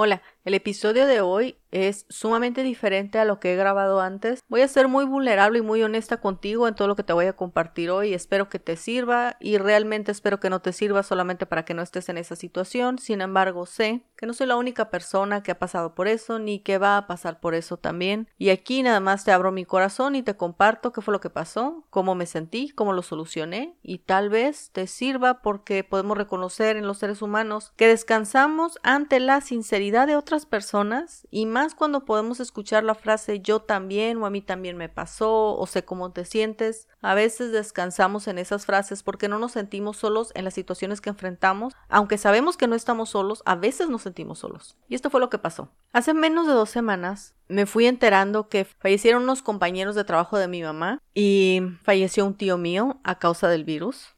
Hola, el episodio de hoy es sumamente diferente a lo que he grabado antes. Voy a ser muy vulnerable y muy honesta contigo en todo lo que te voy a compartir hoy. Espero que te sirva y realmente espero que no te sirva solamente para que no estés en esa situación. Sin embargo, sé que no soy la única persona que ha pasado por eso ni que va a pasar por eso también. Y aquí nada más te abro mi corazón y te comparto qué fue lo que pasó, cómo me sentí, cómo lo solucioné y tal vez te sirva porque podemos reconocer en los seres humanos que descansamos ante la sinceridad de otras personas y más cuando podemos escuchar la frase yo también o a mí también me pasó o sé cómo te sientes. A veces descansamos en esas frases porque no nos sentimos solos en las situaciones que enfrentamos. Aunque sabemos que no estamos solos, a veces nos sentimos solos. Y esto fue lo que pasó. Hace menos de dos semanas me fui enterando que fallecieron unos compañeros de trabajo de mi mamá y falleció un tío mío a causa del virus.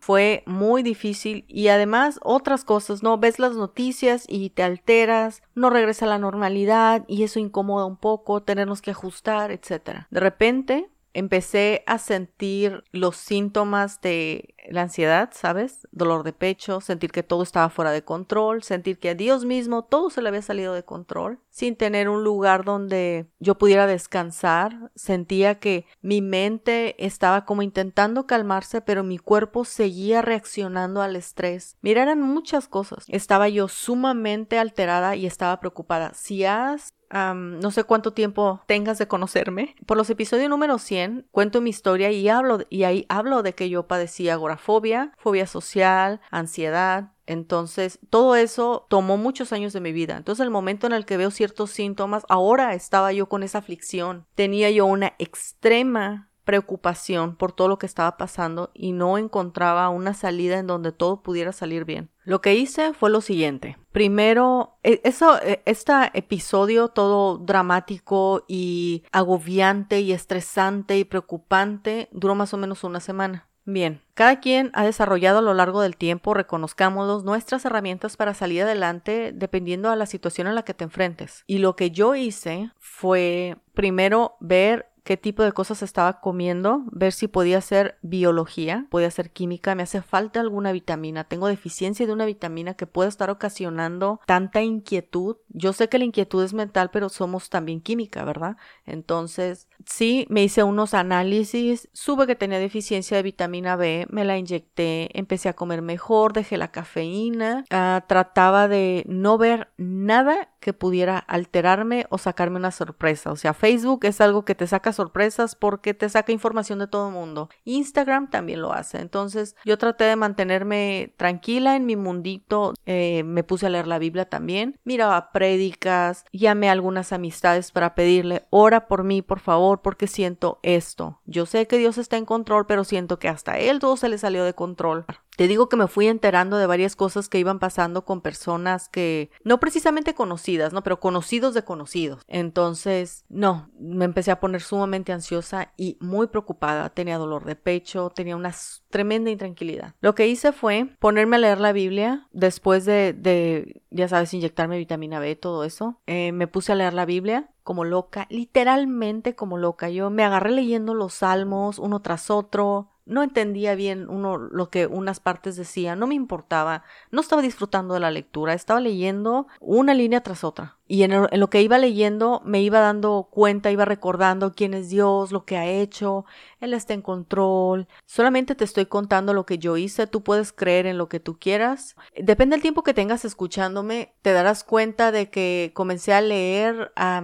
fue muy difícil y además otras cosas, ¿no? Ves las noticias y te alteras, no regresa a la normalidad y eso incomoda un poco, tenernos que ajustar, etc. De repente empecé a sentir los síntomas de la ansiedad, ¿sabes? Dolor de pecho, sentir que todo estaba fuera de control, sentir que a Dios mismo todo se le había salido de control, sin tener un lugar donde yo pudiera descansar. Sentía que mi mente estaba como intentando calmarse, pero mi cuerpo seguía reaccionando al estrés. Mira, eran muchas cosas. Estaba yo sumamente alterada y estaba preocupada. Si has no sé cuánto tiempo tengas de conocerme. Por los episodios número 100 cuento mi historia y hablo y ahí hablo de que yo padecía agorafobia, fobia social, ansiedad, entonces, todo eso tomó muchos años de mi vida. Entonces, el momento en el que veo ciertos síntomas, ahora estaba yo con esa aflicción. Tenía yo una extrema preocupación por todo lo que estaba pasando y no encontraba una salida en donde todo pudiera salir bien. Lo que hice fue lo siguiente. Primero, e, eso, e, este episodio todo dramático y agobiante y estresante y preocupante duró más o menos una semana. Bien, cada quien ha desarrollado a lo largo del tiempo, reconozcámoslos, nuestras herramientas para salir adelante dependiendo a la situación en la que te enfrentes. Y lo que yo hice fue primero ver qué tipo de cosas estaba comiendo, ver si podía ser biología, podía ser química, me hace falta alguna vitamina, tengo deficiencia de una vitamina que puede estar ocasionando tanta inquietud. Yo sé que la inquietud es mental, pero somos también química, ¿verdad? Entonces, sí, me hice unos análisis, supe que tenía deficiencia de vitamina B, me la inyecté, empecé a comer mejor, dejé la cafeína, ah, trataba de no ver nada que pudiera alterarme o sacarme una sorpresa. O sea, Facebook es algo que te saca sorpresas porque te saca información de todo el mundo. Instagram también lo hace. Entonces yo traté de mantenerme tranquila en mi mundito. Eh, me puse a leer la Biblia también. Miraba prédicas. Llamé a algunas amistades para pedirle, ora por mí, por favor, porque siento esto. Yo sé que Dios está en control, pero siento que hasta Él todo se le salió de control. Te digo que me fui enterando de varias cosas que iban pasando con personas que no precisamente conocidas, ¿no? Pero conocidos de conocidos. Entonces, no, me empecé a poner sumamente ansiosa y muy preocupada. Tenía dolor de pecho, tenía una tremenda intranquilidad. Lo que hice fue ponerme a leer la Biblia después de, de ya sabes, inyectarme vitamina B, todo eso. Eh, me puse a leer la Biblia como loca, literalmente como loca. Yo me agarré leyendo los salmos uno tras otro no entendía bien uno lo que unas partes decían, no me importaba, no estaba disfrutando de la lectura, estaba leyendo una línea tras otra. Y en, lo que iba leyendo me iba dando cuenta, iba recordando quién es Dios, lo que ha hecho, Él está en control. Solamente te estoy contando lo que yo hice, tú puedes creer en lo que tú quieras. Depende del tiempo que tengas escuchándome, te darás cuenta de que comencé a leer a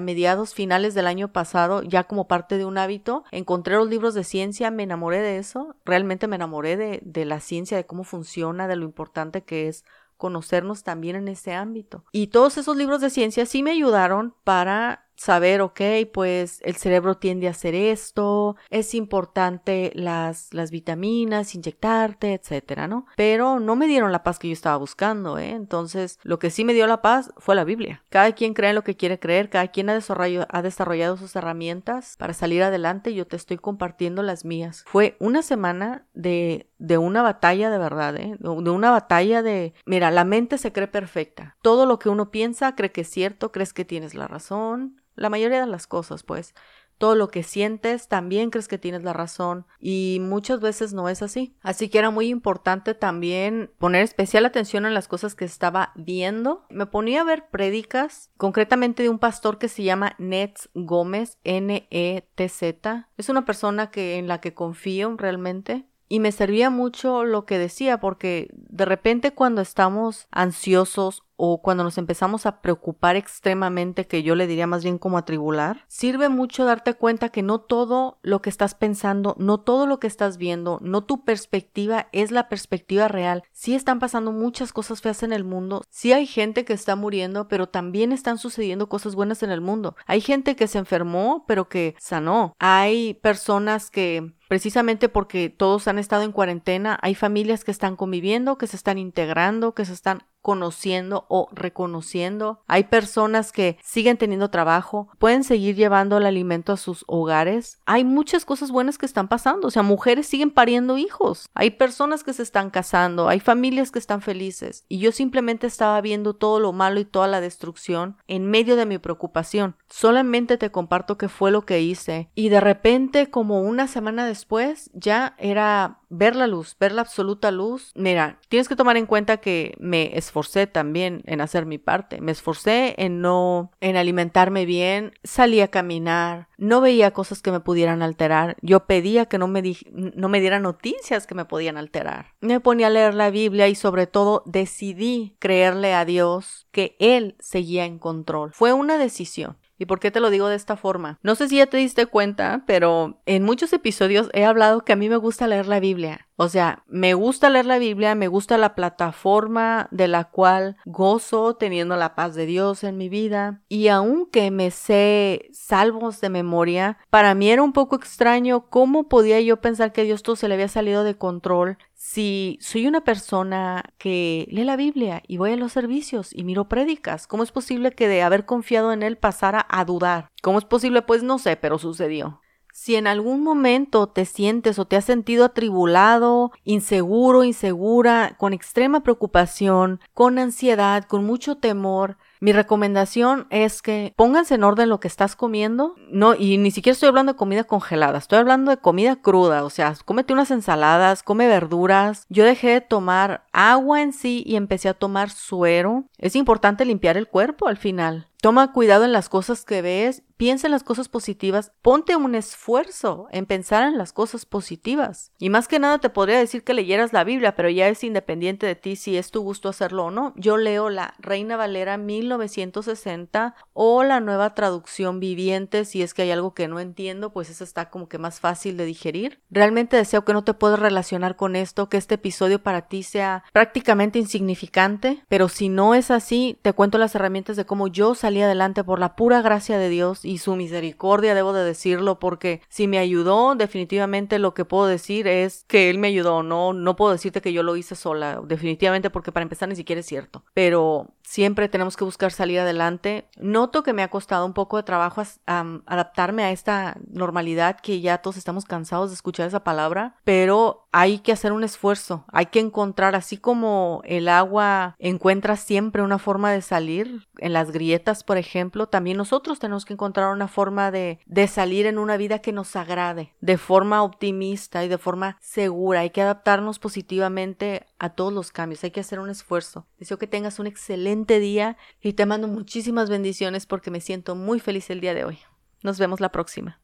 mediados finales del año pasado, ya como parte de un hábito. Encontré los libros de ciencia, me enamoré de eso, realmente me enamoré de, de la ciencia, de cómo funciona, de lo importante que es conocernos también en ese ámbito. Y todos esos libros de ciencia sí me ayudaron para saber, ok, pues el cerebro tiende a hacer esto, es importante las, las vitaminas, inyectarte, etcétera, ¿no? Pero no me dieron la paz que yo estaba buscando, ¿eh? Entonces, lo que sí me dio la paz fue la Biblia. Cada quien cree en lo que quiere creer, cada quien ha desarrollado, ha desarrollado sus herramientas para salir adelante, yo te estoy compartiendo las mías. Fue una semana de de una batalla de verdad, ¿eh? de una batalla de, mira, la mente se cree perfecta. Todo lo que uno piensa cree que es cierto, crees que tienes la razón, la mayoría de las cosas, pues. todo lo que sientes, también crees que tienes la razón y muchas veces no es así. Así que era muy importante también poner especial atención en las cosas que estaba viendo. Me ponía a ver prédicas, concretamente de un pastor que se llama Nets Gómez, N-E-T-Z. Es una persona que, en la que confío realmente y me servía mucho lo que decía porque de repente cuando estamos ansiosos o cuando nos empezamos a preocupar extremadamente, que yo le diría más bien como atribular, sirve mucho darte cuenta que no todo lo que estás pensando, no todo lo que estás viendo, no tu perspectiva es la perspectiva real. Sí están pasando muchas cosas feas en el mundo, sí hay gente que está muriendo, pero también están sucediendo cosas buenas en el mundo. Hay gente que se enfermó, pero que sanó. Hay personas que precisamente porque todos han estado en cuarentena, hay familias que están conviviendo, que se están integrando, que se están conociendo o reconociendo. Hay personas que siguen teniendo trabajo, pueden seguir llevando el alimento a sus hogares. Hay muchas cosas buenas que están pasando, o sea, mujeres siguen pariendo hijos. Hay personas que se están casando, hay familias que están felices. Y yo simplemente estaba viendo todo lo malo y toda la destrucción en medio de mi preocupación. Solamente te comparto qué fue lo que hice. Y de repente, como una semana después, ya era ver la luz, ver la absoluta luz. Mira, tienes que tomar en cuenta que me esforcé también en hacer mi parte. Me esforcé en no, en alimentarme bien, salí a caminar, no veía cosas que me pudieran alterar. Yo pedía que no me, no me dieran noticias que me podían alterar. Me ponía a leer la Biblia y sobre todo decidí creerle a Dios que Él seguía en control. Fue una decisión. ¿Y por qué te lo digo de esta forma? No sé si ya te diste cuenta, pero en muchos episodios he hablado que a mí me gusta leer la Biblia. O sea, me gusta leer la Biblia, me gusta la plataforma de la cual gozo teniendo la paz de Dios en mi vida. Y aunque me sé salvos de memoria, para mí era un poco extraño cómo podía yo pensar que Dios todo se le había salido de control si soy una persona que lee la Biblia y voy a los servicios y miro prédicas. ¿Cómo es posible que de haber confiado en Él pasara a dudar? ¿Cómo es posible? Pues no sé, pero sucedió. Si en algún momento te sientes o te has sentido atribulado, inseguro, insegura, con extrema preocupación, con ansiedad, con mucho temor, mi recomendación es que pónganse en orden lo que estás comiendo. No, y ni siquiera estoy hablando de comida congelada, estoy hablando de comida cruda. O sea, cómete unas ensaladas, come verduras. Yo dejé de tomar agua en sí y empecé a tomar suero. Es importante limpiar el cuerpo al final. Toma cuidado en las cosas que ves, piensa en las cosas positivas, ponte un esfuerzo en pensar en las cosas positivas. Y más que nada te podría decir que leyeras la Biblia, pero ya es independiente de ti si es tu gusto hacerlo o no. Yo leo la Reina Valera 1960 o la nueva traducción viviente, si es que hay algo que no entiendo, pues eso está como que más fácil de digerir. Realmente deseo que no te puedas relacionar con esto, que este episodio para ti sea prácticamente insignificante, pero si no es así, te cuento las herramientas de cómo yo salí salí adelante por la pura gracia de Dios y su misericordia, debo de decirlo, porque si me ayudó, definitivamente lo que puedo decir es que Él me ayudó, no, no puedo decirte que yo lo hice sola, definitivamente porque para empezar ni siquiera es cierto, pero siempre tenemos que buscar salir adelante. Noto que me ha costado un poco de trabajo adaptarme a esta normalidad que ya todos estamos cansados de escuchar esa palabra, pero hay que hacer un esfuerzo, hay que encontrar, así como el agua encuentra siempre una forma de salir en las grietas, por ejemplo, también nosotros tenemos que encontrar una forma de, de salir en una vida que nos agrade, de forma optimista y de forma segura. Hay que adaptarnos positivamente a todos los cambios, hay que hacer un esfuerzo. Deseo que tengas un excelente día y te mando muchísimas bendiciones porque me siento muy feliz el día de hoy. Nos vemos la próxima.